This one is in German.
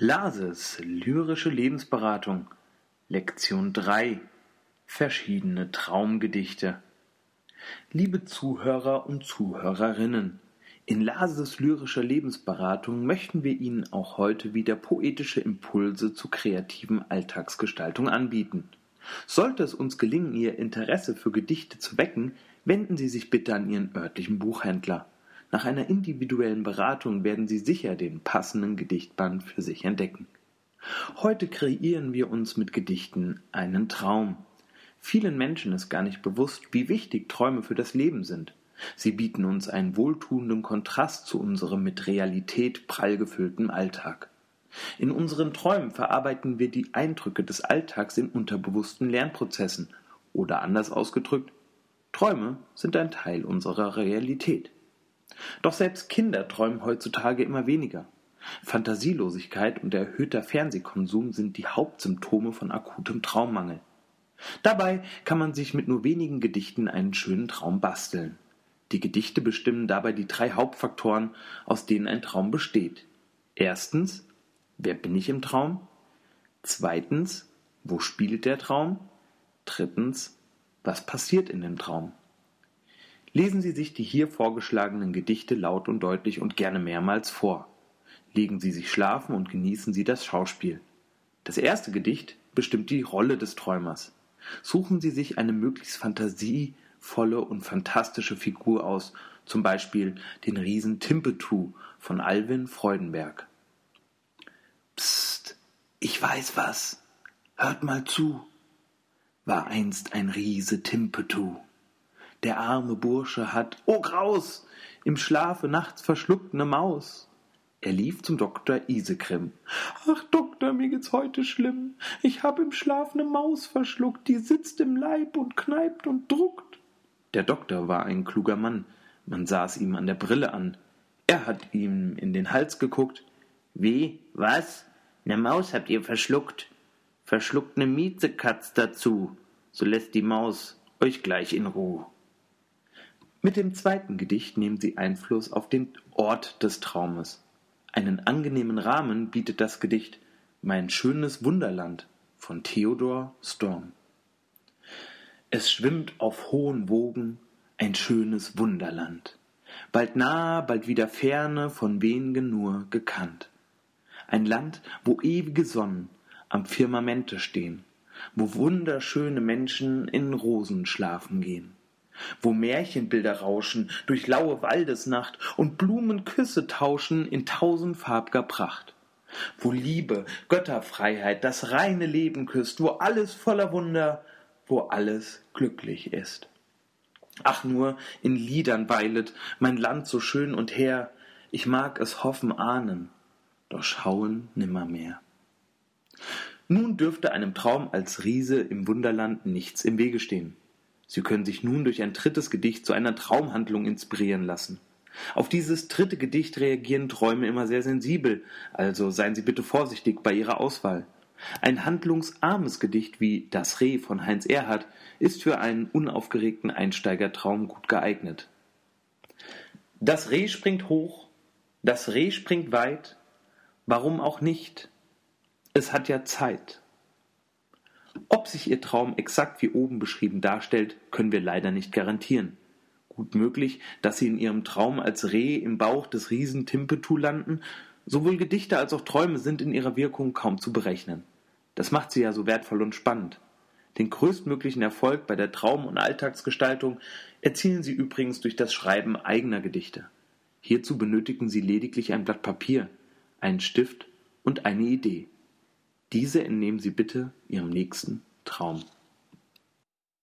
Lases lyrische Lebensberatung Lektion 3 Verschiedene Traumgedichte Liebe Zuhörer und Zuhörerinnen, in Lases lyrischer Lebensberatung möchten wir Ihnen auch heute wieder poetische Impulse zu kreativen Alltagsgestaltung anbieten. Sollte es uns gelingen, Ihr Interesse für Gedichte zu wecken, wenden Sie sich bitte an Ihren örtlichen Buchhändler. Nach einer individuellen Beratung werden Sie sicher den passenden Gedichtband für sich entdecken. Heute kreieren wir uns mit Gedichten einen Traum. Vielen Menschen ist gar nicht bewusst, wie wichtig Träume für das Leben sind. Sie bieten uns einen wohltuenden Kontrast zu unserem mit Realität prall gefüllten Alltag. In unseren Träumen verarbeiten wir die Eindrücke des Alltags in unterbewussten Lernprozessen oder anders ausgedrückt, Träume sind ein Teil unserer Realität. Doch selbst Kinder träumen heutzutage immer weniger. Fantasielosigkeit und erhöhter Fernsehkonsum sind die Hauptsymptome von akutem Traummangel. Dabei kann man sich mit nur wenigen Gedichten einen schönen Traum basteln. Die Gedichte bestimmen dabei die drei Hauptfaktoren, aus denen ein Traum besteht. Erstens, wer bin ich im Traum? Zweitens, wo spielt der Traum? Drittens, was passiert in dem Traum? Lesen Sie sich die hier vorgeschlagenen Gedichte laut und deutlich und gerne mehrmals vor. Legen Sie sich schlafen und genießen Sie das Schauspiel. Das erste Gedicht bestimmt die Rolle des Träumers. Suchen Sie sich eine möglichst fantasievolle und fantastische Figur aus, zum Beispiel den Riesen Timpetu von Alwin Freudenberg. Psst, ich weiß was. Hört mal zu. War einst ein Riese Timpetu der arme Bursche hat, oh Graus, im Schlafe nachts verschluckt ne Maus. Er lief zum Doktor Isekrim. Ach, Doktor, mir geht's heute schlimm. Ich hab im Schlaf ne Maus verschluckt, die sitzt im Leib und kneipt und druckt. Der Doktor war ein kluger Mann. Man sah's ihm an der Brille an. Er hat ihm in den Hals geguckt. Wie? Was? Ne Maus habt ihr verschluckt? Verschluckt ne Miezekatz dazu. So lässt die Maus euch gleich in Ruhe. Mit dem zweiten Gedicht nehmen sie Einfluss auf den Ort des Traumes. Einen angenehmen Rahmen bietet das Gedicht Mein schönes Wunderland von Theodor Storm. Es schwimmt auf hohen Wogen ein schönes Wunderland, bald nah, bald wieder ferne, von wenigen nur gekannt. Ein Land, wo ewige Sonnen am Firmamente stehen, wo wunderschöne Menschen in Rosen schlafen gehen wo Märchenbilder rauschen durch laue Waldesnacht und Blumen Küsse tauschen in tausendfarbger Pracht. Wo Liebe, Götterfreiheit, das reine Leben küsst, wo alles voller Wunder, wo alles glücklich ist. Ach nur, in Liedern weilet mein Land so schön und her, ich mag es hoffen ahnen, doch schauen nimmermehr. Nun dürfte einem Traum als Riese im Wunderland nichts im Wege stehen. Sie können sich nun durch ein drittes Gedicht zu einer Traumhandlung inspirieren lassen. Auf dieses dritte Gedicht reagieren Träume immer sehr sensibel, also seien Sie bitte vorsichtig bei Ihrer Auswahl. Ein handlungsarmes Gedicht wie Das Reh von Heinz Erhardt ist für einen unaufgeregten Einsteigertraum gut geeignet. Das Reh springt hoch, das Reh springt weit, warum auch nicht? Es hat ja Zeit. Ob sich Ihr Traum exakt wie oben beschrieben darstellt, können wir leider nicht garantieren. Gut möglich, dass Sie in Ihrem Traum als Reh im Bauch des Riesen Timpetu landen, sowohl Gedichte als auch Träume sind in ihrer Wirkung kaum zu berechnen. Das macht sie ja so wertvoll und spannend. Den größtmöglichen Erfolg bei der Traum- und Alltagsgestaltung erzielen Sie übrigens durch das Schreiben eigener Gedichte. Hierzu benötigen Sie lediglich ein Blatt Papier, einen Stift und eine Idee. Diese entnehmen Sie bitte Ihrem nächsten Traum.